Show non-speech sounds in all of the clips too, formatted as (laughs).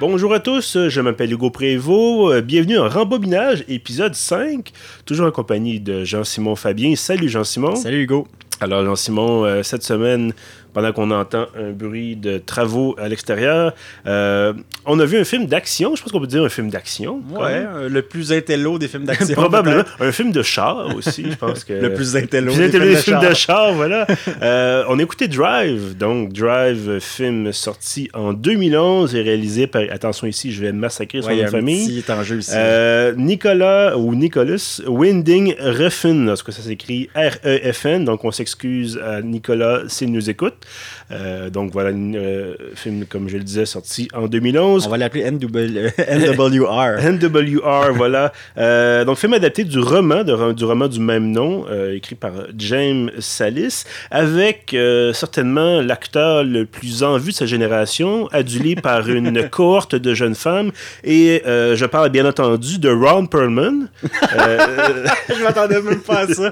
Bonjour à tous, je m'appelle Hugo Prévost. Euh, bienvenue en Rembobinage, épisode 5. Toujours en compagnie de Jean-Simon Fabien. Salut Jean-Simon. Salut Hugo. Alors Jean-Simon, euh, cette semaine, pendant qu'on entend un bruit de travaux à l'extérieur. Euh, on a vu un film d'action, je pense qu'on peut dire un film d'action. Ouais, euh, le plus intello des films d'action. (laughs) Probablement. Un film de char aussi, je pense que. (laughs) le plus intello, des, films, de, char. voilà. (laughs) euh, on a écouté Drive, donc Drive, film sorti en 2011 et réalisé par, attention ici, je vais massacrer son famille. Est en jeu ici. Nicolas ou Nicholas Winding Refn, parce que ça s'écrit R-E-F-N, donc on s'excuse à Nicolas s'il nous écoute. Euh, donc voilà, un euh, film, comme je le disais, sorti en 2011. On va l'appeler NWR. (laughs) NWR, voilà. Euh, donc film adapté du roman, du roman du même nom, écrit par James Salis, avec certainement l'acteur le plus en vue de sa génération, adulé (laughs) par une cohorte de jeunes femmes. Et je parle bien entendu de Ron Perlman. (laughs) je m'attendais même pas à ça.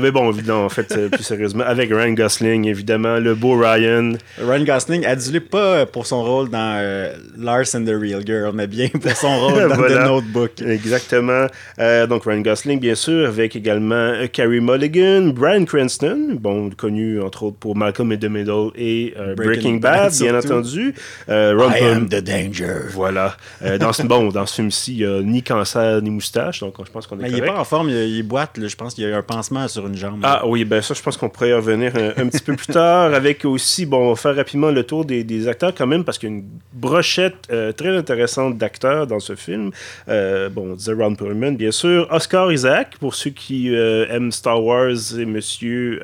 mais bon, évidemment, en fait, plus sérieusement, avec Ryan Gosling, évidemment le beau Ryan. Ryan Gosling, adulé pas pour son rôle dans euh, Lars and the Real Girl, mais bien pour son rôle (laughs) dans The Notebook. Exactement. Euh, donc Ryan Gosling, bien sûr, avec également euh, Carrie Mulligan, Brian Cranston, bon, connu entre autres pour Malcolm in the Middle et Breaking, Bad, bien entendu. Ron I am the danger. Voilà. dans ce, bon, dans ce film-ci, il n'y a ni cancer ni moustache, donc je pense qu'on est mais Il n'est pas en forme, il, boite, je pense qu'il y a un pansement sur une jambe. Ah oui, ben ça, je pense qu'on pourrait y revenir un petit peu plus tard avec aussi, bon, on va faire rapidement le tour des, acteurs quand même, parce qu'il y a une brochette euh, très intéressante d'acteurs dans ce film. Euh, bon, on disait Ron Perlman, bien sûr. Oscar Isaac, pour ceux qui euh, aiment Star Wars et Monsieur...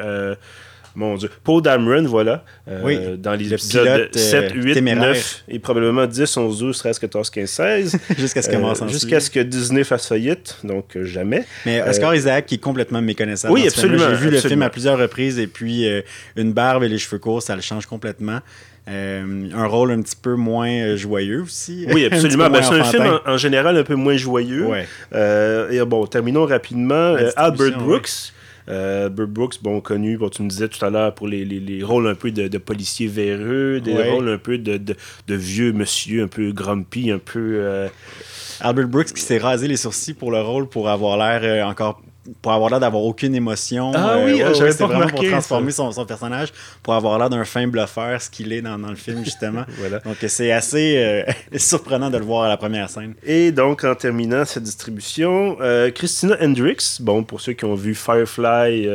Mon Dieu. Paul Dameron, voilà. dans les épisodes 7, 8, 9 et probablement 10, 11, 12, 13, 14, 15, 16. Jusqu'à ce, euh, jusqu'à ce que Disney fasse faillite, donc jamais. Mais Oscar Isaac qui est complètement méconnaissable. Oui, absolument. J'ai vu le film à plusieurs reprises et puis une barbe et les cheveux courts, ça le change complètement. un rôle un petit peu moins joyeux aussi. Oui, (laughs) absolument. Ben, c'est un film en, général un peu moins joyeux. Ouais. et bon, terminons rapidement. Albert Brooks. Euh, Brooks, bon, connu, bon, tu me disais tout à l'heure, pour les, les, les, rôles un peu de, de policier véreux, des rôles un peu de, de, de, vieux monsieur, un peu grumpy, un peu... Euh, Albert Brooks qui s'est rasé les sourcils pour le rôle pour avoir l'air euh, encore pour avoir l'air d'avoir aucune émotion. Ah oui, euh, j'avais vraiment pour transformer son, son, personnage, pour avoir l'air d'un fin bluffeur, ce qu'il est dans, dans, le film, justement. (laughs) voilà. Donc, c'est assez euh, (laughs) surprenant de le voir à la première scène. Et donc, en terminant cette distribution, euh, Christina Hendricks, bon, pour ceux qui ont vu Firefly,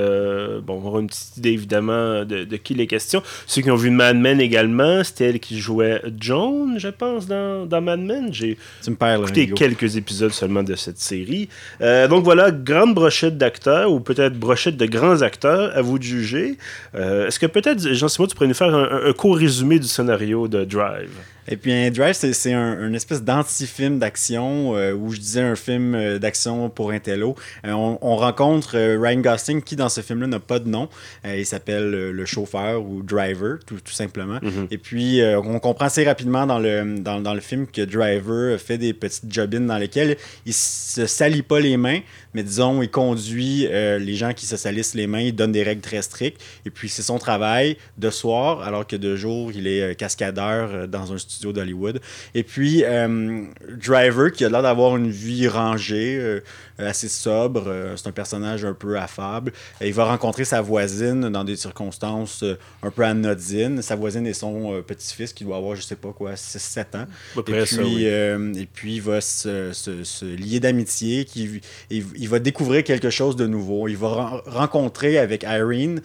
bon, on aura une petite idée, évidemment, de, de, qui il est question. Ceux qui ont vu Mad Men également, c'était elle qui jouait Joan, je pense, dans, dans Mad Men. J'ai écouté quelques épisodes seulement de cette série. donc, voilà, grande brochette d'acteurs ou peut-être brochette de grands acteurs, à vous de juger. Euh, est-ce que peut-être, Jean-Simon, tu pourrais nous faire un, un court résumé du scénario de Drive? Et puis un Drive, c'est un, une espèce d'anti-film d'action, euh, où je disais un film euh, d'action pour un télo. Euh, on, rencontre Ryan Gosling, qui dans ce film-là n'a pas de nom. il s'appelle le chauffeur ou driver, tout, tout simplement. Mm-hmm. Et puis on comprend assez rapidement dans le, dans, dans, le film que Driver fait des petites jobines dans lesquelles il se salit pas les mains, mais disons, il conduit les gens qui se salissent les mains, il donne des règles très strictes. Et puis c'est son travail de soir, alors que de jour, il est cascadeur dans un studio d'Hollywood. Et puis, euh, Driver, qui a l'air d'avoir une vie rangée, euh, assez sobre, euh, c'est un personnage un peu affable. il va rencontrer sa voisine dans des circonstances un peu anodines. Sa voisine est son petit-fils qui doit avoir, je sais pas quoi, 6-7 ans. et, puis, et puis, il va se, se, lier d'amitié, qui, il, va découvrir quelque chose de nouveau. Il va rencontrer avec Irene,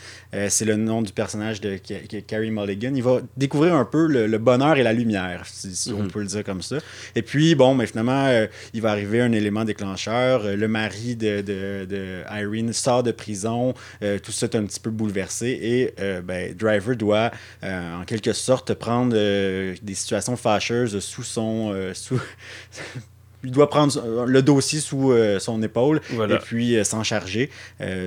c'est le nom du personnage de Carrie Mulligan, il va découvrir un peu le bonheur et la lumière si, on mhm. peut le dire comme ça. Et puis, bon, mais finalement, euh, il va arriver un élément déclencheur. Euh, le mari de, Irene sort de prison. Euh, tout ça est un petit peu bouleversé. Et ben, Driver doit, en quelque sorte, prendre des situations fâcheuses sous son... sous (laughs) il doit prendre le dossier sous son épaule et puis s'en charger.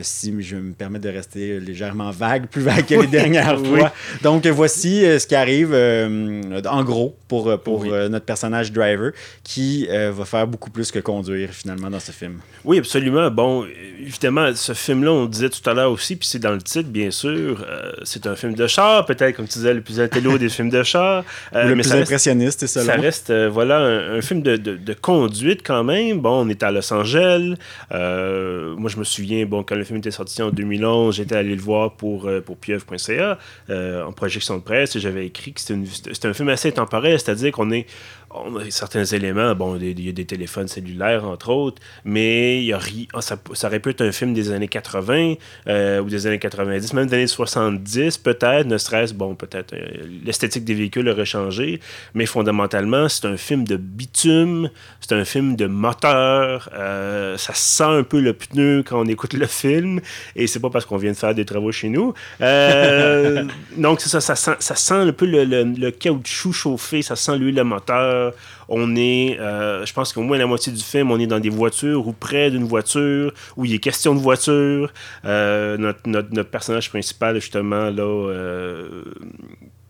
si je me permets de rester légèrement vague, plus vague que les dernières fois. Donc voici ce qui arrive en gros pour, pour notre personnage Driver qui va faire beaucoup plus que conduire finalement dans ce film. Oui, absolument. Bon, évidemment, ce film-là, on disait tout à l'heure aussi, puis c'est dans le titre, bien sûr. c'est un film de char, peut-être, comme tu disais, le plus intello des films de char. Euh, le plus impressionniste, c'est ça. Ça reste, euh, voilà, un, film de, de, conduite quand même. Bon, on est à Los Angeles. Euh, moi, je me souviens, bon, quand le film était sorti en 2011, j'étais allé le voir pour, pour pieuvre.ca en projection de presse et j'avais écrit que c'était un film assez intemporel, c'est-à-dire qu'on est on a certains éléments, bon, il y a des téléphones cellulaires, entre autres, mais il y a ah, ça, ça, aurait pu être un film des années 80 euh, ou des années 90, même des années 70, peut-être, ne serait-ce, bon, peut-être, euh, l'esthétique des véhicules aurait changé, mais fondamentalement, c'est un film de bitume, c'est un film de moteur, euh, ça sent un peu le pneu quand on écoute le film, et c'est pas parce qu'on vient de faire des travaux chez nous. (laughs) donc, c'est ça, ça sent, ça sent un peu le, le, le caoutchouc chauffé, ça sent l'huile de moteur, on est, euh, je pense qu'au moins la moitié du film, on est dans des voitures ou près d'une voiture, où il est question de voiture. Euh, notre, personnage principal, justement, là, euh,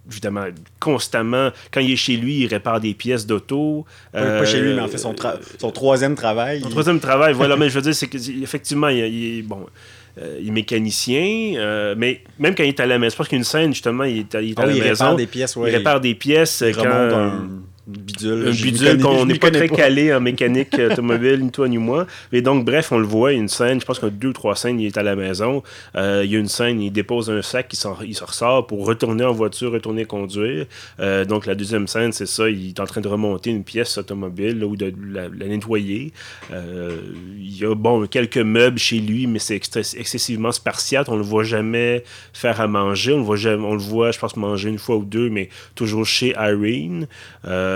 évidemment, constamment, quand il est chez lui, il répare des pièces d'auto. pas chez lui, mais en fait, son, son troisième travail. Son troisième travail, voilà. (laughs) mais je veux dire, c'est qu'effectivement, il, il, est, bon, il est mécanicien, mais même quand il est à la maison, parce qu'il y a une scène, justement, il est, à, il ah la il maison. Répare des pièces, Il répare des pièces. Il quand, bidule. Un bidule qu'on n'est pas très calé en (laughs) mécanique automobile, ni toi ni moi. Mais donc, bref, on le voit, il y a une scène, je pense qu'il y a deux ou trois scènes, il est à la maison. Euh, il y a une scène, il dépose un sac, il, il se ressort pour retourner en voiture, retourner conduire. Euh, donc, la deuxième scène, c'est ça, il est en train de remonter une pièce automobile ou de la, nettoyer. Euh, il y a, bon, quelques meubles chez lui, mais c'est excessivement spartiate. On le voit jamais faire à manger. On le voit, jamais, on le voit je pense, manger une fois ou deux, mais toujours chez Irene. Euh,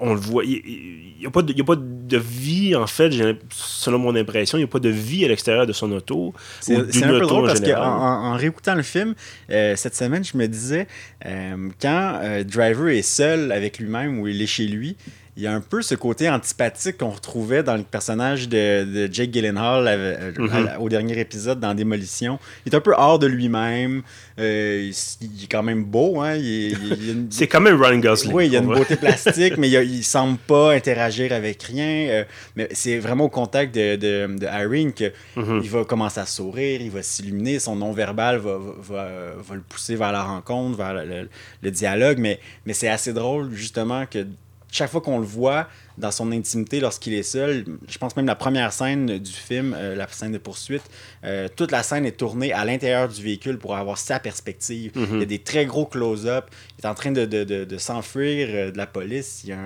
on le voit. Il n'y a, pas de, a pas de vie, en fait, selon mon impression. Il n'y a pas de vie à l'extérieur de son auto. C'est un peu drôle parce qu'en en, réécoutant le film, euh, cette semaine, je me disais, euh, quand Driver est seul avec lui-même ou il est chez lui, il y a un peu ce côté antipathique qu'on retrouvait dans le personnage de, Jake Gyllenhaal euh, mm-hmm. au dernier épisode dans Démolition. Il est un peu hors de lui-même. Euh, il, est quand même beau. Hein? (laughs) C'est quand même Ryan Gosling. Oui, il y a une beauté (laughs) plastique, mais il, ne semble pas interagir avec rien. Euh, mais c'est vraiment au contact de, de, de Irene qu'il mm-hmm. va commencer à sourire, il va s'illuminer, son non-verbal va, va, va, le pousser vers la rencontre, vers le, le dialogue. Mais, mais c'est assez drôle, justement, que chaque fois qu'on le voit dans son intimité lorsqu'il est seul, je pense même la première scène du film, euh, la scène de poursuite, euh, toute la scène est tournée à l'intérieur du véhicule pour avoir sa perspective. Il y a mhm. des très gros close-up. Il est en train de, de, de, s'enfuir euh, de la police. Il y a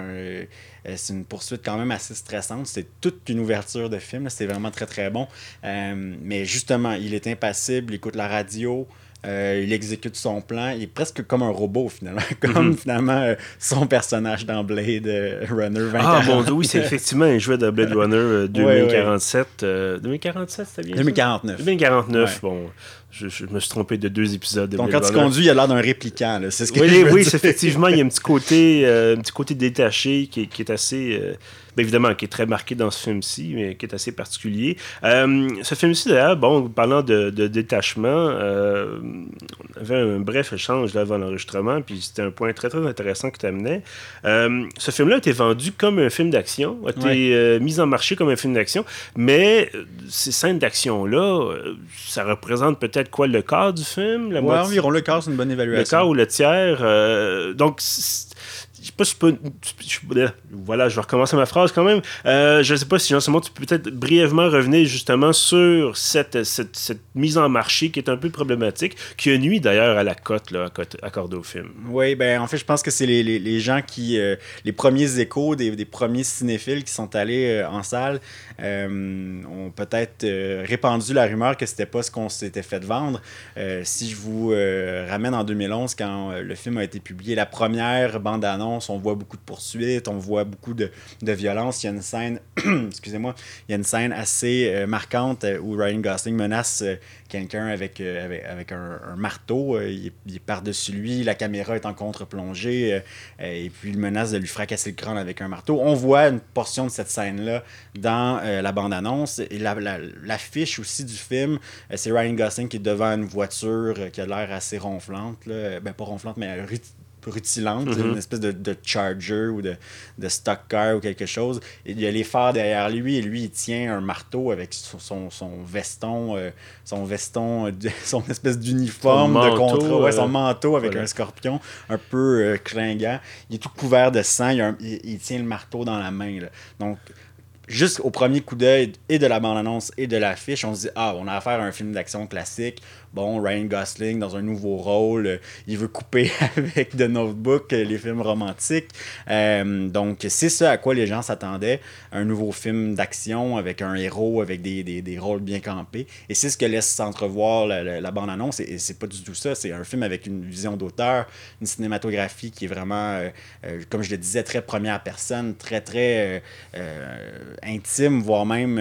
c'est une poursuite quand même assez stressante. C'est toute une ouverture de film. C'est vraiment très très bon. mais justement, il est impassible, il écoute la radio. Euh, il exécute son plan. Il est presque comme un robot, finalement. (laughs) Comme mhm. finalement euh, son personnage dans Blade euh, Runner 2047. Ah, bon Dieu, oui, c'est effectivement un jeu de Blade (laughs) Runner 2047. 2047, c'était bien 2049. 2049, bon. Je, me suis trompé de deux épisodes. De Donc, quand tu conduis, il a l'air d'un répliquant. C'est ce que oui, oui, effectivement, il y a un petit côté, un petit côté détaché qui, qui est assez ben, évidemment, qui est très marqué dans ce film-ci, mais qui est assez particulier. Euh, ce film-ci, d'ailleurs, bon, parlant de, détachement, euh, on avait un bref échange là, avant l'enregistrement, puis c'était un point très, très intéressant que tu amenais. Euh, ce film-là a été vendu comme un film d'action, a été mis en marché comme un film d'action, mais ces scènes d'action-là, ça représente peut-être quoi, le quart du film? La environ le quart, c'est une bonne évaluation. Le quart ou le tiers. donc, je sais pas si je peux. voilà, je vais recommencer ma phrase quand même. Euh, je sais pas si, Jean-Simon, tu peux peut-être brièvement revenir justement sur cette, cette, mise en marché qui est un peu problématique, qui a nuit d'ailleurs à la cote accordée au film. Oui, ben en fait, je pense que c'est les, les, gens qui. Euh, les premiers échos des, des, premiers cinéphiles qui sont allés euh, en salle ont peut-être répandu la rumeur que c'était pas ce qu'on s'était fait vendre. si je vous ramène en 2011, quand le film a été publié, la première bande-annonce on voit beaucoup de poursuites, on voit beaucoup de, de violence. Il y a une scène, (clears throat) excusez-moi, il y a une scène assez euh, marquante euh, où Ryan Gosling menace euh, quelqu'un avec, avec, un, marteau. il, est par-dessus lui, la caméra est en contre-plongée, et puis il menace de lui fracasser le crâne avec un marteau. On voit une portion de cette scène-là dans la bande-annonce. Et l'affiche la, aussi du film, c'est Ryan Gosling qui est devant une voiture qui a l'air assez ronflante. Ben, pas ronflante, mais rutilante, mm-hmm. une espèce de, de, charger ou de, de, stock car ou quelque chose. il y a les phares derrière lui et lui, il tient un marteau avec son, son, veston, euh, son veston, (laughs) son espèce d'uniforme de contrat, ouais, son manteau avec un scorpion un peu euh, clinguant. Il est tout couvert de sang, il, il, tient le marteau dans la main. Là. Donc, juste au premier coup d'œil et de la bande-annonce et de l'affiche, on se dit Ah, on a affaire à un film d'action classique. Bon, Ryan Gosling dans un nouveau rôle, euh, il veut couper (laughs) avec The Notebook, euh, les films romantiques. Euh, donc, c'est ça à quoi les gens s'attendaient un nouveau film d'action avec un héros, avec des, des, des, rôles bien campés. Et c'est ce que laisse s'entrevoir la, la, bande-annonce. Et, c'est pas du tout ça. C'est un film avec une vision d'auteur, une cinématographie qui est vraiment, comme je le disais, très première personne, très, très intime, voire même,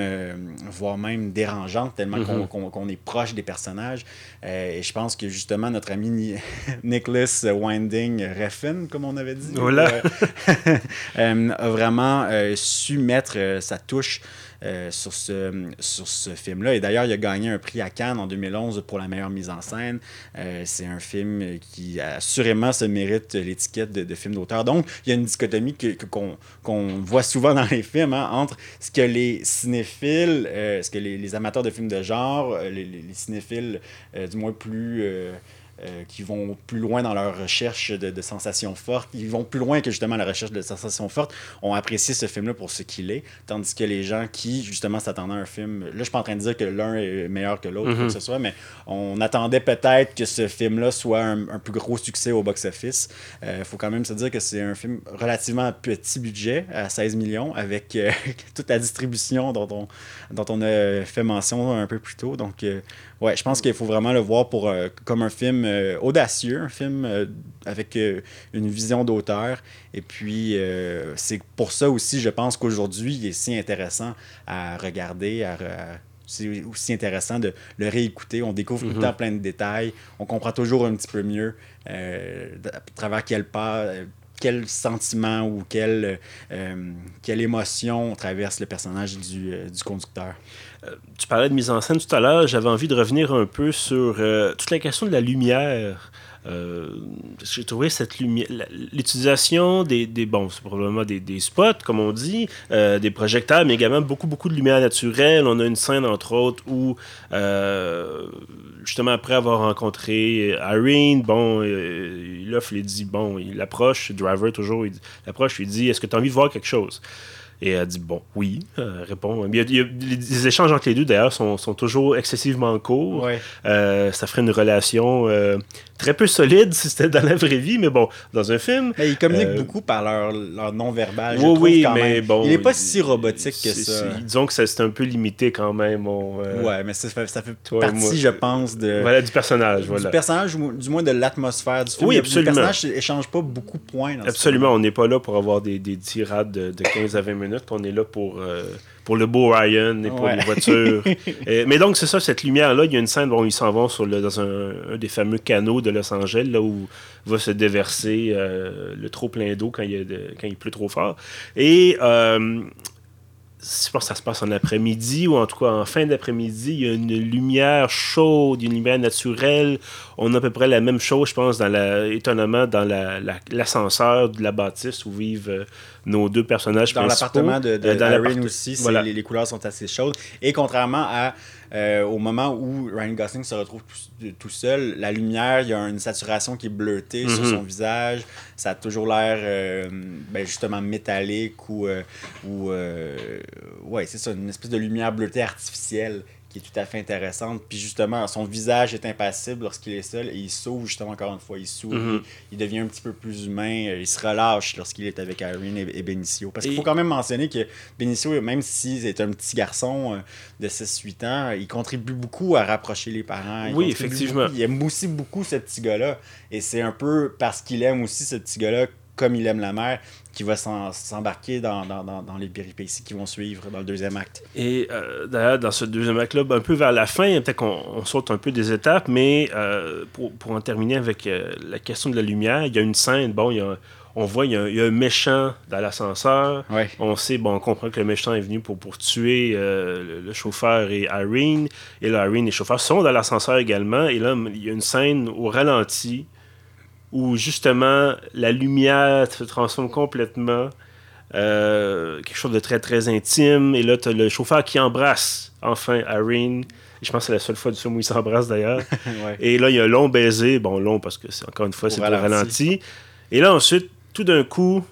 voire même dérangeante, tellement mhm. qu'on est proche des personnages. Euh, et je pense que justement, notre ami (laughs) Nicholas Winding Refn, comme on avait dit, (laughs) euh, a vraiment su mettre sa touche euh, sur ce, sur ce film-là. Et d'ailleurs, il a gagné un prix à Cannes en 2011 pour la meilleure mise en scène. Euh, c'est un film qui assurément se mérite l'étiquette de, film d'auteur. Donc, il y a une dichotomie qu'on que, voit souvent dans les films hein, entre ce que les cinéphiles, euh, ce que les, amateurs de films de genre, les, les cinéphiles du moins plus euh, qui vont plus loin dans leur recherche de, sensations fortes, ils vont plus loin que justement la recherche de sensations fortes, ont apprécié ce film-là pour ce qu'il est, tandis que les gens qui justement s'attendaient à un film, là je suis pas en train de dire que l'un est meilleur que l'autre, que mhm. ce soit, mais on attendait peut-être que ce film-là soit un, plus gros succès au box-office. Il euh, faut quand même se dire que c'est un film relativement petit budget, à 16 millions, avec euh, (laughs) toute la distribution dont on, dont on a fait mention un peu plus tôt. Donc, ouais, je pense qu'il faut vraiment le voir pour, comme un film euh, audacieux, un film euh, avec euh, une vision d'auteur. Et puis, c'est pour ça aussi, je pense qu'aujourd'hui, il est si intéressant à regarder, à, c'est aussi intéressant de le réécouter. On découvre tout le mhm. temps plein de détails. On comprend toujours un petit peu mieux à travers quel pas, quel sentiment ou quelle, quelle émotion traverse le personnage du, du conducteur. Euh, tu parlais de mise en scène tout à l'heure. J'avais envie de revenir un peu sur euh, toute la question de la lumière. Euh, j'ai trouvé cette lumière, l'utilisation des, des, bon, c'est probablement des, spots, comme on dit, des projecteurs, mais également beaucoup, beaucoup de lumière naturelle. On a une scène, entre autres, où, justement, après avoir rencontré Irene, bon, il offre, il dit, bon, il approche, Driver toujours, il approche, il dit, est-ce que tu as envie de voir quelque chose? Et elle dit bon, oui, euh, répond. Il y, a, les échanges entre les deux, d'ailleurs, sont, sont, toujours excessivement courts. Euh, ça ferait une relation euh, très peu solide si c'était dans la vraie vie, mais bon, dans un film. Mais ils communiquent beaucoup par leur, leur non-verbal. Oui, oui, mais bon. Il n'est pas si robotique que ça. Disons que c'est un peu limité quand même. ouais, mais ça, fait, ça fait partie, je pense, de. Voilà, du personnage. Voilà. Du personnage, du moins de l'atmosphère du film. Oui, absolument. Le personnage n'échange pas beaucoup de points. absolument, on n'est pas là pour avoir des, des tirades de, de 15 à 20 minutes on est là pour, euh, pour le beau Ryan et pour les voitures. (laughs) mais donc, c'est ça, cette lumière-là, il y a une scène où ils s'en vont sur le, dans un, des fameux canaux de Los Angeles, là où va se déverser euh, le trop plein d'eau quand, il quand il pleut trop fort. Et euh, je pense que ça se passe en après-midi ou en tout cas en fin d'après-midi. Il y a une lumière chaude, une lumière naturelle. On a à peu près la même chose, je pense, dans la, étonnamment, dans l'ascenseur de la bâtisse où vivent euh, nos deux personnages dans l'appartement de, de euh, aussi, les, les, couleurs sont assez chaudes. Et contrairement à euh, au moment où Ryan Gosling se retrouve tout, seul, la lumière, il y a une saturation qui est bleutée sur mhm. son visage. Ça a toujours l'air euh, ben, justement métallique ou, ou ouais, c'est ça, une espèce de lumière bleutée artificielle qui est tout à fait intéressante. Puis justement, son visage est impassible lorsqu'il est seul et il s'ouvre justement encore une fois. Il sourit, mhm. il devient un petit peu plus humain, euh, il se relâche lorsqu'il est avec Irene et, Benicio. Parce qu'il faut quand même mentionner que Benicio, même s'il est un petit garçon euh, de 6-8 ans, il contribue beaucoup à rapprocher les parents. oui, effectivement. il aime aussi beaucoup ce petit gars-là. Et c'est un peu parce qu'il aime aussi ce petit gars-là comme il aime la mer, qui va s'embarquer dans, dans, dans, les péripéties qui vont suivre dans le deuxième acte. Et euh, d'ailleurs, dans ce deuxième acte-là, ben, un peu vers la fin, peut-être qu'on saute un peu des étapes, mais euh, pour, pour, en terminer avec euh, la question de la lumière, il y a une scène, bon, il y a, on voit, il y, a, il y a un méchant dans l'ascenseur. On sait, bon, on comprend que le méchant est venu pour, pour tuer le, chauffeur et Irene. Et là, Irene et le chauffeur sont dans l'ascenseur également. Et là, il y a une scène au ralenti où justement la lumière se transforme complètement. Euh, quelque chose de très très intime. Et là, tu as le chauffeur qui embrasse enfin Irene. je pense que c'est la seule fois du film où il s'embrasse d'ailleurs. (laughs) Et là, il y a un long baiser. Bon, long parce que c'est encore une fois, c'est le ralenti. Et là, ensuite, tout d'un coup,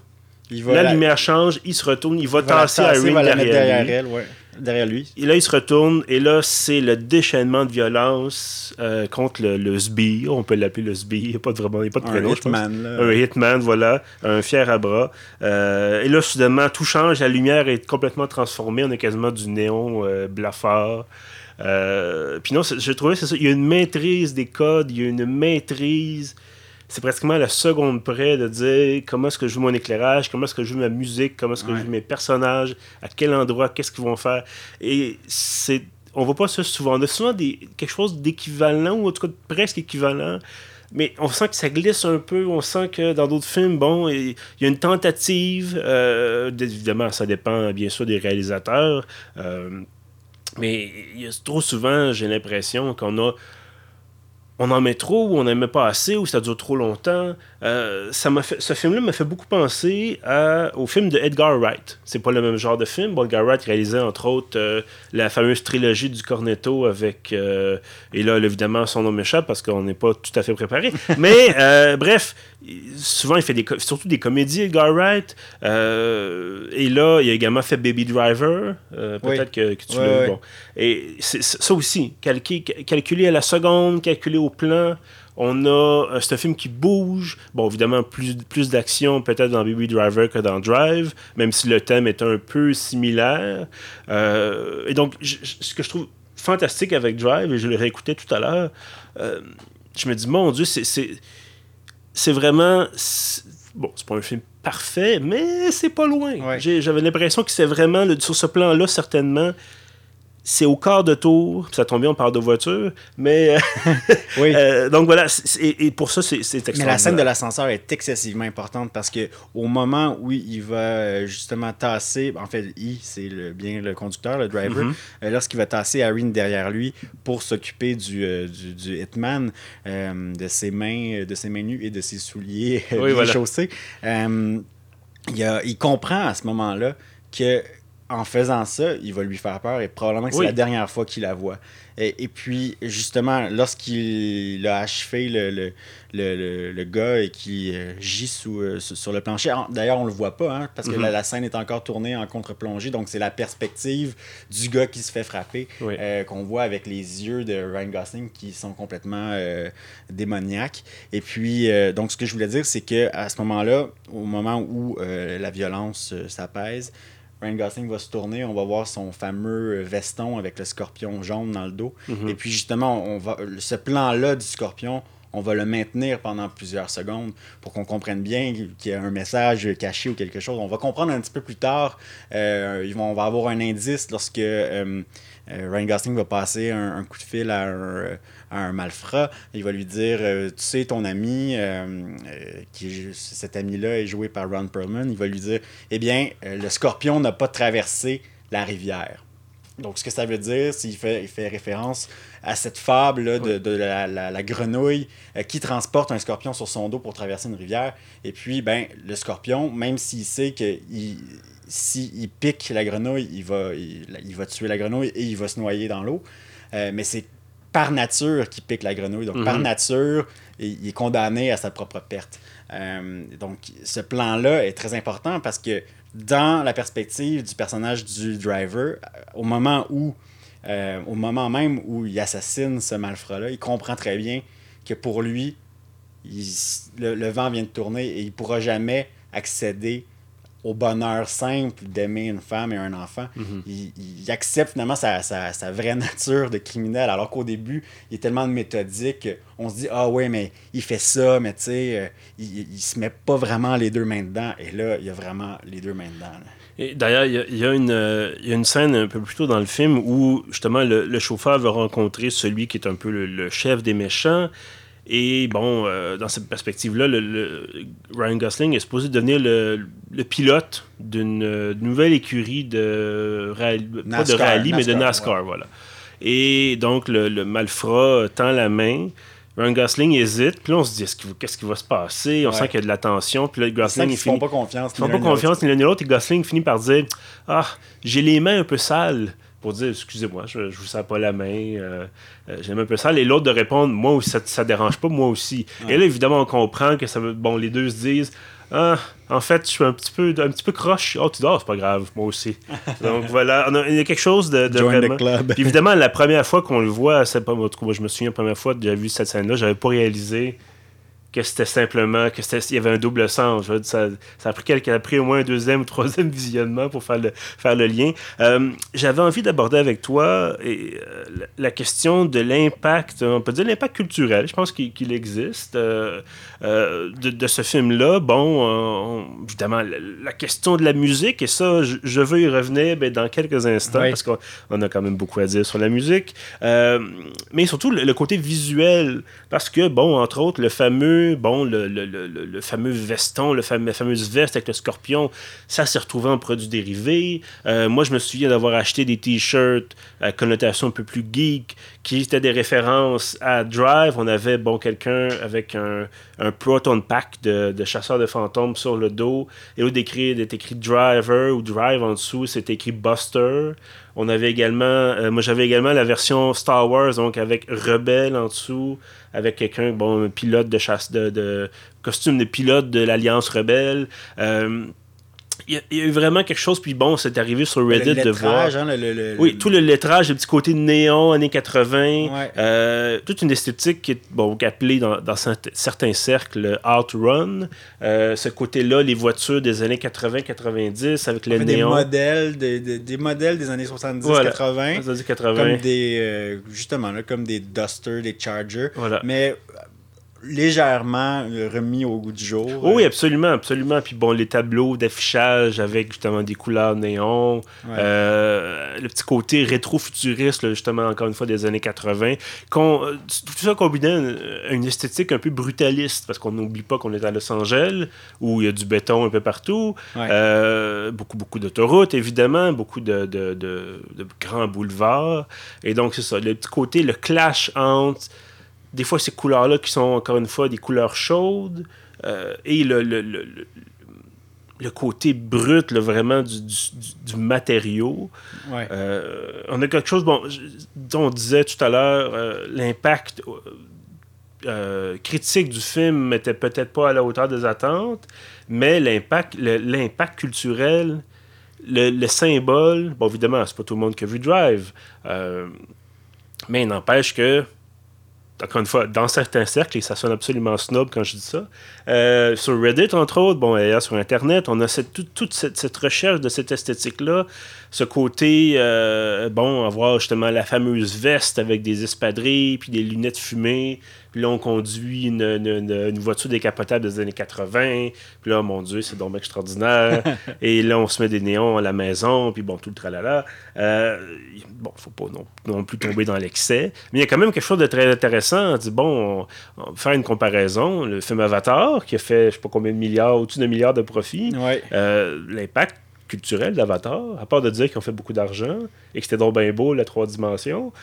la, lumière change, il se retourne, il va tasser Irene derrière, elle derrière lui. Et là, il se retourne, et là, c'est le déchaînement de violence euh, contre le, le sbire. On peut l'appeler le sbire. Il n'y a pas de, vraiment, pas de prénom, Un hitman, là. Un hitman, voilà. Un fier à bras. Euh, et là, soudainement, tout change. La lumière est complètement transformée. On est quasiment du néon euh, blafard. puis non, je trouvais, c'est ça. Il y a une maîtrise des codes. Il y a une maîtrise c'est pratiquement la seconde près de dire comment est-ce que je joue mon éclairage, comment est-ce que je joue ma musique, comment est-ce que je joue mes personnages, à quel endroit, qu'est-ce qu'ils vont faire. Et c'est on voit pas ça souvent. On a souvent des, quelque chose d'équivalent, ou en tout cas presque équivalent, mais on sent que ça glisse un peu. On sent que dans d'autres films, bon, il y a une tentative. Euh, évidemment, ça dépend bien sûr des réalisateurs. Euh, mais il y a trop souvent, j'ai l'impression qu'on a on en met trop ou on n'en met pas assez ou ça dure trop longtemps. Euh, ça m'a fait, ce film-là m'a fait beaucoup penser au film de Edgar Wright. C'est pas le même genre de film. Edgar Wright réalisait entre autres euh, la fameuse trilogie du Cornetto avec euh, et là évidemment son nom m'échappe parce qu'on n'est pas tout à fait préparé. (laughs) Mais bref, souvent il fait des surtout des comédies Edgar Wright. et là il a également fait Baby Driver. Peut-être que, tu l'as bon. Et ça aussi calculé à la seconde, calculé au plan. On a euh, c'est un film qui bouge. Bon, évidemment, plus, plus d'action peut-être dans Baby Driver que dans Drive, même si le thème est un peu similaire. Euh, et donc, ce que je trouve fantastique avec Drive, et je le réécoutais tout à l'heure, euh, je me dis, mon Dieu, c'est, c'est, vraiment. bon, c'est pas un film parfait, mais c'est pas loin. j'avais l'impression que c'est vraiment, sur ce plan-là, certainement, c'est au quart de tour, ça tombe bien, on parle de voiture, mais. Euh, (laughs) oui. Euh, donc voilà, et, pour ça, c'est extraordinaire. Mais la scène de l'ascenseur est excessivement importante parce que au moment où il va euh, justement tasser, en fait, il, c'est bien le conducteur, le driver, mm-hmm. lorsqu'il va tasser Irene derrière lui pour s'occuper du, du, Hitman, de, ses mains, de ses mains nues et de ses souliers oui, chaussés, il, il comprend à ce moment-là que en faisant ça, il va lui faire peur et probablement que c'est la dernière fois qu'il la voit. Et, puis, justement, lorsqu'il a achevé le, le, gars et qu'il euh, gît sous, euh, sur le plancher, d'ailleurs, on le voit pas, hein, parce que mm-hmm. la, scène est encore tournée en contre-plongée, donc c'est la perspective du gars qui se fait frapper euh, qu'on voit avec les yeux de Ryan Gosling qui sont complètement démoniaques. Et puis, donc, ce que je voulais dire, c'est qu'à ce moment-là, au moment où la violence s'apaise, Ryan Gosling va se tourner, on va voir son fameux veston avec le scorpion jaune dans le dos. Mhm. Et puis justement, on va, ce plan-là du scorpion, on va le maintenir pendant plusieurs secondes pour qu'on comprenne bien qu'il y a un message caché ou quelque chose. On va comprendre un petit peu plus tard. Euh, ils vont, on va avoir un indice lorsque euh, euh, Ryan Gosling va passer un, coup de fil à un, un malfrat. Il va lui dire Tu sais, ton ami, qui cet ami-là est joué par Ron Perlman, il va lui dire Eh bien, le scorpion n'a pas traversé la rivière. Donc, ce que ça veut dire, c'est qu'il fait, il fait référence à cette fable de, la, grenouille euh, qui transporte un scorpion sur son dos pour traverser une rivière. Et puis, ben, le scorpion, même s'il sait que s'il pique la grenouille, il va, il, va tuer la grenouille et il va se noyer dans l'eau. Euh, mais c'est par nature qu'il pique la grenouille. Donc, par mhm. nature, il, est condamné à sa propre perte. Euh, donc, ce plan-là est très important parce que dans la perspective du personnage du driver, au moment où euh, au moment même où il assassine ce malfrat-là, il comprend très bien que pour lui, le, vent vient de tourner et il ne pourra jamais accéder au bonheur simple d'aimer une femme et un enfant. Mhm. il, il accepte finalement sa, sa, sa, vraie nature de criminel, alors qu'au début, il est tellement méthodique, on se dit, ah ouais, mais il fait ça, mais tu sais, euh, il, il, se met pas vraiment les deux mains dedans. Et là, il y a vraiment les deux mains dedans. Et d'ailleurs, il y, y, a une, euh, y a une scène un peu plus tôt dans le film où justement le, le chauffeur va rencontrer celui qui est un peu le, le chef des méchants. Et bon, euh, dans cette perspective-là, le, le, Ryan Gosling est supposé devenir le, le pilote d'une euh, nouvelle écurie de, NASCAR, pas de rallye, mais de NASCAR, ouais. voilà. Et donc, le, le malfrat tend la main. Ryan Gosling hésite, puis là on se dit qu'est-ce qui va se passer? On ouais. sent qu'il y a de la tension, puis là Gosling ils finit font pas confiance, ils font pas confiance ni l'un ni l'autre et Gosling finit par dire ah j'ai les mains un peu sales pour dire excusez-moi, je, je vous sens pas la main, euh, euh, j'ai un peu sale. Et l'autre de répondre moi aussi, ça, ça dérange pas, moi aussi. Ouais. Et là, évidemment, on comprend que ça veut. Bon, les deux se disent ah, en fait, je suis un petit peu, un petit peu croche. Oh, tu dors, c'est pas grave, moi aussi. (laughs) Donc voilà, on a, il y a quelque chose de, de Join vraiment. The club. Puis évidemment, la première fois qu'on le voit, c'est pas, moi, je me souviens, la première fois que j'avais vu cette scène-là, j'avais pas réalisé que c'était simplement que c'était il y avait un double sens. Je veux dire, ça, ça, a pris quelques, a pris au moins un deuxième ou troisième (laughs) visionnement pour faire le, faire le lien. Euh, J'avais envie d'aborder avec toi et, euh, la, question de l'impact, on peut dire l'impact culturel, je pense qu'il qu existe, euh, de, de, ce film-là. Bon, on, évidemment, la, la, question de la musique, et ça, je, je veux y revenir ben, dans quelques instants, oui. parce qu'on a quand même beaucoup à dire sur la musique, mais surtout le, le côté visuel, parce que, bon, entre autres, le fameux bon, le, le, le, le, fameux veston, le fameux, la fameuse veste avec le scorpion, ça s'est retrouvé en produit dérivé. Euh, moi, je me souviens d'avoir acheté des t-shirts à connotation un peu plus geek, qui étaient des références à Drive. On avait, bon, quelqu'un avec un, un Proton Pack de, de chasseur de fantômes sur le dos, et au décrit, est écrit Driver ou Drive en dessous, c'est écrit Buster. On avait également, euh, moi j'avais également la version Star Wars, donc avec Rebelle en dessous, avec quelqu'un, bon, un pilote de chasse, de, de costume de pilote de l'Alliance Rebelle. Euh, il y, a eu vraiment quelque chose, puis bon, c'est arrivé sur Reddit le de voir. Hein, le, le, oui, tout le lettrage, le petit côté néon, années 80, ouais. euh, toute une esthétique qui est bon, appelée dans, dans certains cercles Art Run. Euh, ce côté-là, les voitures des années 80-90 avec le néon. Des modèles, des, des, des, modèles des années 70-80. Voilà. 80. Comme des, euh, justement, là, comme des Duster, des Charger. Voilà. Mais légèrement remis au goût du jour. Oh oui, absolument, absolument. Puis bon, les tableaux d'affichage avec justement des couleurs néon, ouais. euh, le petit côté rétro-futuriste, justement, encore une fois, des années 80. tout ça combiné à une esthétique un peu brutaliste, parce qu'on n'oublie pas qu'on est à Los Angeles, où il y a du béton un peu partout, ouais. euh, beaucoup, beaucoup d'autoroutes, évidemment, beaucoup de, de, de, de, grands boulevards. Et donc, c'est ça, le petit côté, le clash entre des fois ces couleurs-là qui sont encore une fois des couleurs chaudes euh, et le, le, le, le, côté brut là, vraiment du, du, du matériau. Ouais. Euh, on a quelque chose, bon, on disait tout à l'heure, euh, l'impact critique du film n'était peut-être pas à la hauteur des attentes, mais l'impact l'impact culturel, le, symbole, bon évidemment, c'est pas tout le monde qui a vu Drive, mais il n'empêche que encore une fois, dans certains cercles, et ça sonne absolument snob quand je dis ça, euh, sur Reddit, entre autres, bon, et sur Internet, on a cette, toute, toute cette, cette, recherche de cette esthétique-là, ce côté, euh, bon, avoir justement la fameuse veste avec des espadrilles, puis des lunettes fumées, puis là, on conduit une, une, une, voiture décapotable des années 80, puis là, mon Dieu, c'est donc extraordinaire, (laughs) et là, on se met des néons à la maison, puis bon, tout le tralala. Euh, bon, faut pas non, non plus tomber dans l'excès, mais il y a quand même quelque chose de très intéressant, on dit, bon, on, on faire une comparaison, le film Avatar, qui a fait, je sais pas combien de milliards, au-dessus de milliards de profits, ouais. euh, l'impact culturel d'Avatar, à part de dire qu'ils ont fait beaucoup d'argent et que c'était donc bien beau la trois dimensions.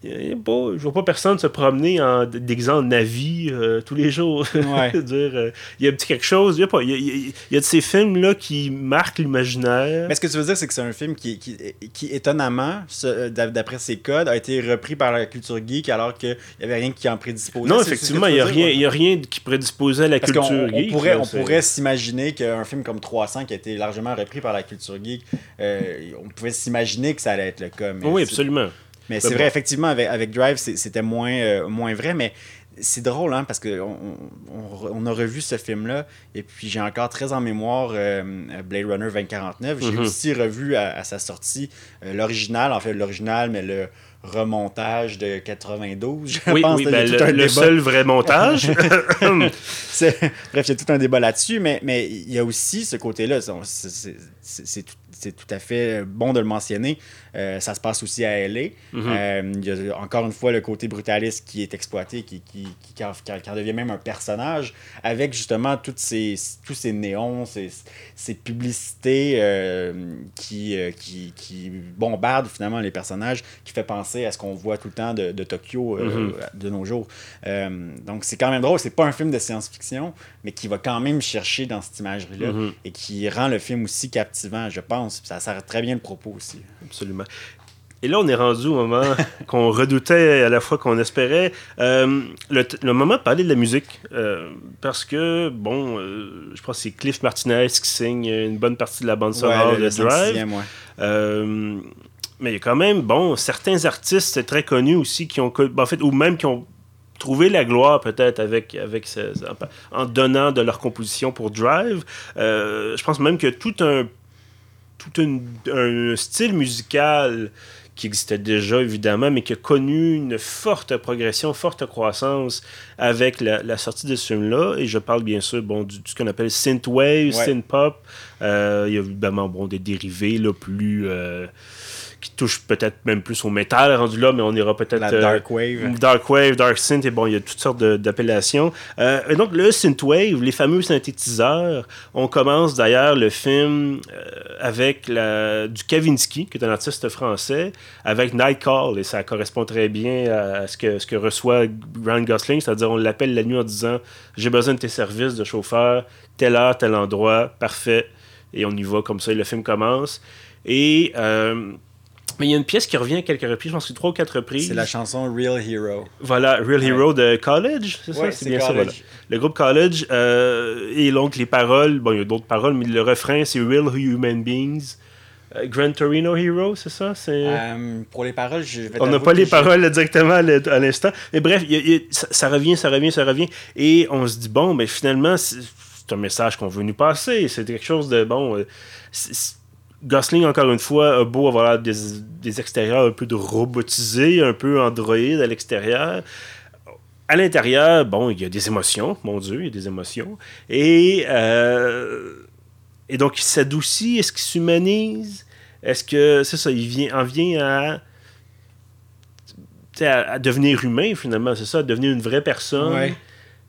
Pas, je vois pas personne se promener en déguisant en Navi euh, tous les jours. (laughs) Ouais. (laughs) euh, il y a un petit quelque chose. Il y y y a de ces films-là qui marquent l'imaginaire. Mais ce que tu veux dire, c'est que c'est un film qui, qui, qui étonnamment, d'après ses codes, a été repris par la culture geek alors qu'il n'y avait rien qui en prédisposait. Non, effectivement, il n'y a, rien, a rien qui prédisposait à la Parce culture on, geek. On pourrait, on pourrait s'imaginer qu'un film comme 300, qui a été largement repris par la culture geek, euh, on pouvait s'imaginer que ça allait être le cas. oui, absolument. Mais c'est vrai, effectivement, avec, avec Drive, c'était moins, euh, moins vrai. Mais c'est drôle, hein, parce qu'on on, on, a revu ce film-là, et puis j'ai encore très en mémoire euh, Blade Runner 2049. J'ai mm-hmm. aussi revu à, sa sortie euh, l'original, en fait, l'original, mais le remontage de 92, je oui, pense. Oui, ben le, seul vrai montage. (laughs) (laughs) Bref, il y a tout un débat là-dessus, mais, mais il y a aussi ce côté-là. C'est tout c'est tout à fait bon de le mentionner. Euh, ça se passe aussi à LA. Mhm. Euh, il y a encore une fois le côté brutaliste qui est exploité, qui, qui, qui, en, devient même un personnage, avec justement toutes ces, tous ces néons, ces, ces publicités euh, qui, qui, qui, bombardent finalement les personnages, qui fait penser à ce qu'on voit tout le temps de, de Tokyo mhm. de nos jours. donc c'est quand même drôle. C'est pas un film de science-fiction, mais qui va quand même chercher dans cette imagerie-là mhm. et qui rend le film aussi captivant, je pense ça sert très bien le propos aussi. Absolument. Et là, on est rendu au moment (laughs) qu'on redoutait à la fois qu'on espérait. Euh, le, moment de parler de la musique. Euh, parce que, bon, euh, je pense que c'est Cliff Martinez qui signe une bonne partie de la bande sonore de Drive. mais il y a quand même, bon, certains artistes très connus aussi qui ont. En fait, ou même qui ont trouvé la gloire peut-être avec, avec en donnant de leur composition pour Drive. je pense même que tout un tout un style musical qui existait déjà évidemment, mais qui a connu une forte progression, forte croissance avec la, sortie de ce film-là. Et je parle bien sûr bon, du, ce qu'on appelle synthwave, synthpop. Euh, il y a évidemment bon, des dérivés là, plus... Euh, qui touche peut-être même plus au métal rendu là, mais on ira peut-être. La Dark Wave. Dark Wave, Dark Synth, et bon, il y a toutes sortes d'appellations. Euh, et donc, le Synthwave, les fameux synthétiseurs, on commence d'ailleurs le film euh, avec la, du Kavinsky, qui est un artiste français, avec Nightcall, et ça correspond très bien à ce que, ce que reçoit Ryan Gosling, c'est-à-dire on l'appelle la nuit en disant J'ai besoin de tes services de chauffeur, telle heure, tel endroit, parfait. Et on y va comme ça, et le film commence. Et. Euh, mais il y a une pièce qui revient à quelques reprises, je pense que trois ou quatre reprises. C'est la chanson Real Hero. Voilà, Real Hero de College, c'est ça? C'est bien ça, voilà. Le groupe College, euh, et donc les paroles, bon, il y a d'autres paroles, mais le refrain, c'est Real Human Beings. Euh, Gran Torino Hero, c'est ça? Euh, pour les paroles, je vais On n'a pas les paroles directement à l'instant. Mais bref, ça, revient, ça revient, ça revient. Et on se dit, bon, mais finalement, c'est un message qu'on veut nous passer. C'est quelque chose de, bon... Gosling, encore une fois, a beau avoir des, des extérieurs un peu de robotisés, un peu Android à l'extérieur. À l'intérieur, bon, il y a des émotions, mon Dieu, il y a des émotions. Et, euh, et donc, il s'adoucit, est-ce qu'il s'humanise? Est-ce que, c'est ça, il vient, en vient à, à, devenir humain, finalement, c'est ça, à devenir une vraie personne?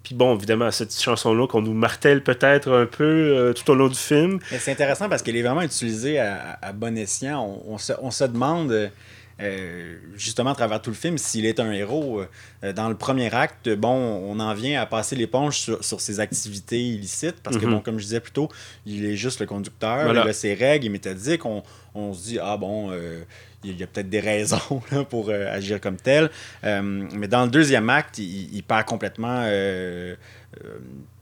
Puis bon, évidemment, cette chanson-là qu'on nous martèle peut-être un peu euh, tout au long du film. C'est intéressant parce qu'elle est vraiment utilisée à, bon escient. On, se, demande, euh, justement, à travers tout le film, s'il est un héros. Euh, dans le premier acte, bon, on en vient à passer l'éponge sur, ses activités illicites parce que, mhm. bon, comme je disais plus tôt, il est juste le conducteur, il a ses règles, il est méthodique. On, on se dit, ah bon il y a peut-être des raisons (laughs) pour euh, agir comme tel. Euh, mais dans le deuxième acte, il, perd complètement euh,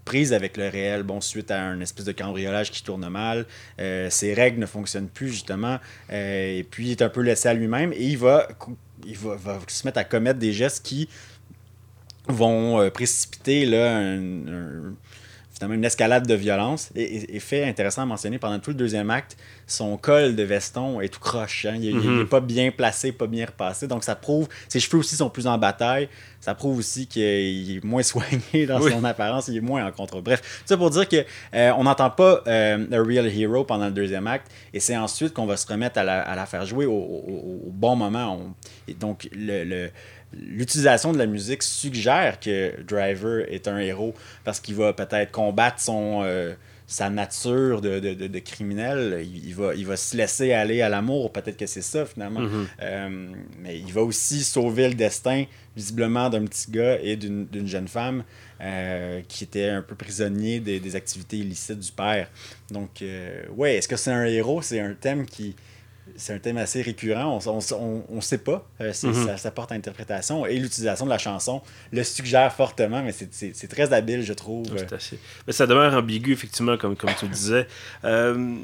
prise avec le réel, bon, suite à un espèce de cambriolage qui tourne mal. ses règles ne fonctionnent plus, justement. et puis, il est un peu laissé à lui-même et il va, il va, se mettre à commettre des gestes qui vont précipiter là, un une escalade de violence. Et, fait intéressant à mentionner, pendant tout le deuxième acte, son col de veston est tout croche. Hein. Il n'est mhm. pas bien placé, pas bien repassé. Donc ça prouve, ses cheveux aussi sont plus en bataille. Ça prouve aussi qu'il est moins (laughs) soigné dans son apparence, il est moins en contrôle. Bref, ça pour dire que euh, on n'entend pas euh, The Real Hero pendant le deuxième acte. Et c'est ensuite qu'on va se remettre à la, faire jouer au, bon moment. et donc le l'utilisation de la musique suggère que Driver est un héros parce qu'il va peut-être combattre son euh, sa nature de, de, criminel. Il, va, il va se laisser aller à l'amour. Peut-être que c'est ça, finalement. Mm-hmm. Euh, mais il va aussi sauver le destin, visiblement, d'un petit gars et d'une jeune femme euh, qui était un peu prisonnier des, des, activités illicites du père. Donc, ouais, est-ce que c'est un héros? C'est un thème qui, c'est un thème assez récurrent. On ne sait pas. Euh, mhm. ça, porte à interprétation. Et l'utilisation de la chanson le suggère fortement, mais c'est très habile, je trouve. Mais ça demeure ambigu, effectivement, comme, comme tu disais. Euh,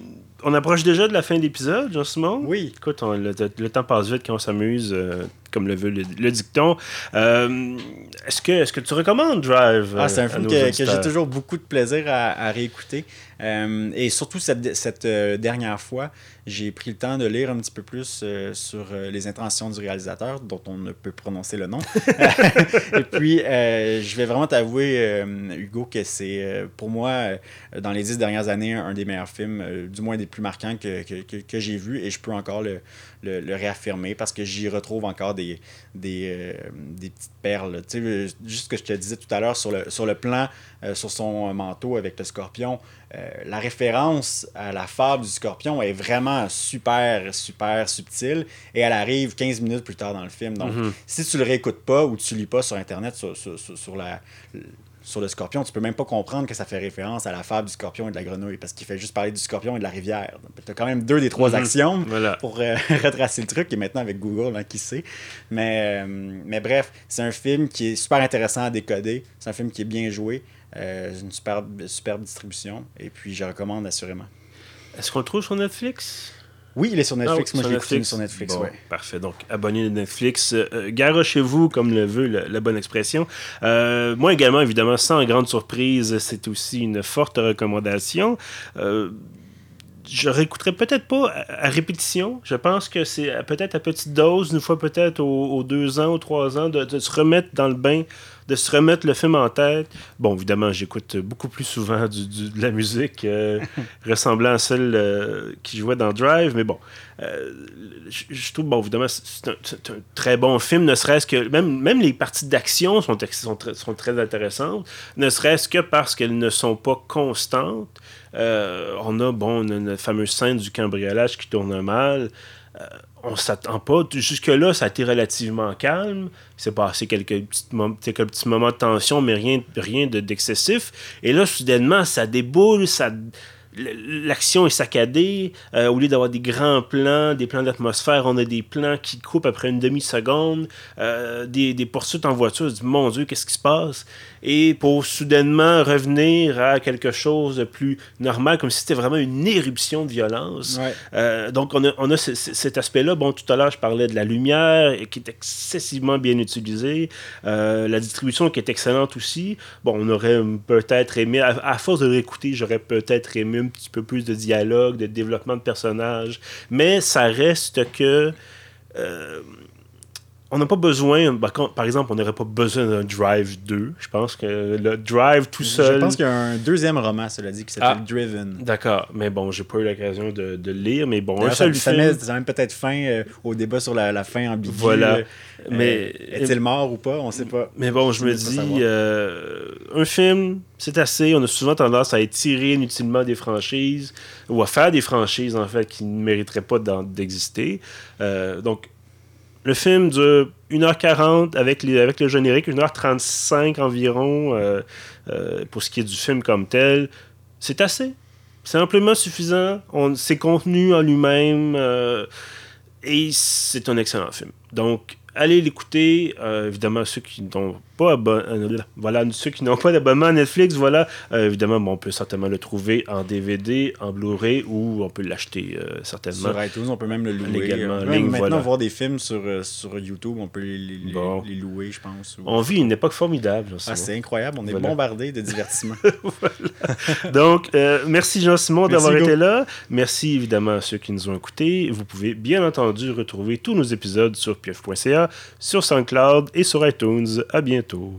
on approche déjà de la fin de l'épisode, Jean-Simon? Oui. Écoute, le, temps passe vite quand on s'amuse, euh, comme le veut le, dicton. Euh, est-ce, que, est-ce que tu recommandes Drive ah, C'est un film que, j'ai toujours beaucoup de plaisir à, réécouter. et surtout cette, cette dernière fois, j'ai pris le temps de lire un petit peu plus sur les intentions du réalisateur, dont on ne peut prononcer le nom. (laughs) (laughs) et puis, je vais vraiment t'avouer, Hugo, que c'est pour moi, dans les dix dernières années, un des meilleurs films, du moins des plus marquants que, que, que, j'ai vu et je peux encore le, le, réaffirmer parce que j'y retrouve encore des, des, euh, des petites perles. Tu sais, juste ce que je te disais tout à l'heure sur le, sur le plan, euh, sur son manteau avec le scorpion, euh, la référence à la fable du scorpion est vraiment super, super subtile et elle arrive 15 minutes plus tard dans le film. Donc, mm-hmm. si tu le réécoutes pas ou tu lis pas sur Internet sur, sur, sur la sur le scorpion, tu peux même pas comprendre que ça fait référence à la fable du scorpion et de la grenouille, parce qu'il fait juste parler du scorpion et de la rivière. Tu as quand même deux des trois mhm. actions pour euh, (laughs) retracer le truc, et maintenant avec Google, hein, qui sait. Mais, euh, mais bref, c'est un film qui est super intéressant à décoder, c'est un film qui est bien joué, euh, une superbe, superbe distribution, et puis je recommande assurément. Est-ce qu'on le trouve sur Netflix? Oui, il est sur Netflix. Ah Moi, je l'ai sur Netflix. ouais. Parfait. Donc, abonnez à Netflix. Euh, chez vous comme le veut la, bonne expression. Euh, moi également, évidemment, sans grande surprise, c'est aussi une forte recommandation. Euh, je réécouterai peut-être pas à, répétition. Je pense que c'est peut-être à petite dose, une fois peut-être aux, deux ans ou trois ans, de, se remettre dans le bain, de se remettre le film en tête. Bon, évidemment, j'écoute beaucoup plus souvent de la musique euh, (laughs) ressemblant à celle euh, qui jouait dans Drive, mais bon, euh, je, trouve, bon, évidemment, c'est un, très bon film, ne serait-ce que même, même les parties d'action sont, sont, sont très intéressantes, ne serait-ce que parce qu'elles ne sont pas constantes. On a, bon, une, fameuse scène du cambriolage qui tourne mal. On s'attend pas. Jusque-là, ça a été relativement calme. Il s'est passé quelques petits, quelques petits moments de tension, mais rien, rien d'excessif. Et là, soudainement, ça déboule, ça l'action est saccadée. Euh, au lieu d'avoir des grands plans, des plans d'atmosphère, on a des plans qui coupent après une demi-seconde, euh, des, poursuites en voiture. Je mon Dieu, qu'est-ce qui se passe? Et pour soudainement revenir à quelque chose de plus normal, comme si c'était vraiment une éruption de violence. Euh, donc, on a, on a cet aspect-là. Bon, tout à l'heure, je parlais de la lumière qui est excessivement bien utilisée. la distribution qui est excellente aussi. Bon, on aurait peut-être aimé, à, à force de l'écouter, j'aurais peut-être aimé un petit peu plus de dialogue, de développement de personnages. Mais ça reste que. Euh, on n'a pas besoin, par exemple, on n'aurait pas besoin d'un Drive 2. Je pense que le Drive tout seul. Je pense qu'il y a un deuxième roman, cela dit, qui s'appelle ah, Driven. D'accord, mais bon, j'ai pas eu l'occasion de, de, lire, mais bon, un seul ça, film. Ça met, peut-être fin euh, au débat sur la, la fin ambiguë. Voilà. Euh, mais est-il mort ou pas? On sait pas. Mais bon, je me dis, un film, c'est assez. On a souvent tendance à étirer inutilement des franchises ou à faire des franchises en fait qui ne mériteraient pas d'exister. Euh, donc, le film dure 1h40 avec, les, avec le générique, 1h35 environ euh, euh, pour ce qui est du film comme tel. C'est assez. C'est amplement suffisant. C'est contenu en lui-même. et c'est un excellent film. Donc, allez l'écouter. évidemment, ceux qui n'ont pas euh, voilà, ceux qui n'ont pas d'abonnement à Netflix, voilà, euh, évidemment, on peut certainement le trouver en DVD, en Blu-ray ou on peut l'acheter euh, certainement. Sur iTunes, on peut même le louer. Légalement, maintenant voir des films sur, sur YouTube, on peut les, les, louer, je pense. On vit une époque formidable. Ah, c'est incroyable, on est bombardé de divertissement. (laughs) Donc, merci Jean-Simon d'avoir été là. Merci évidemment à ceux qui nous ont écoutés. Vous pouvez bien entendu retrouver tous nos épisodes sur pf.ca, sur SoundCloud et sur iTunes. À bientôt.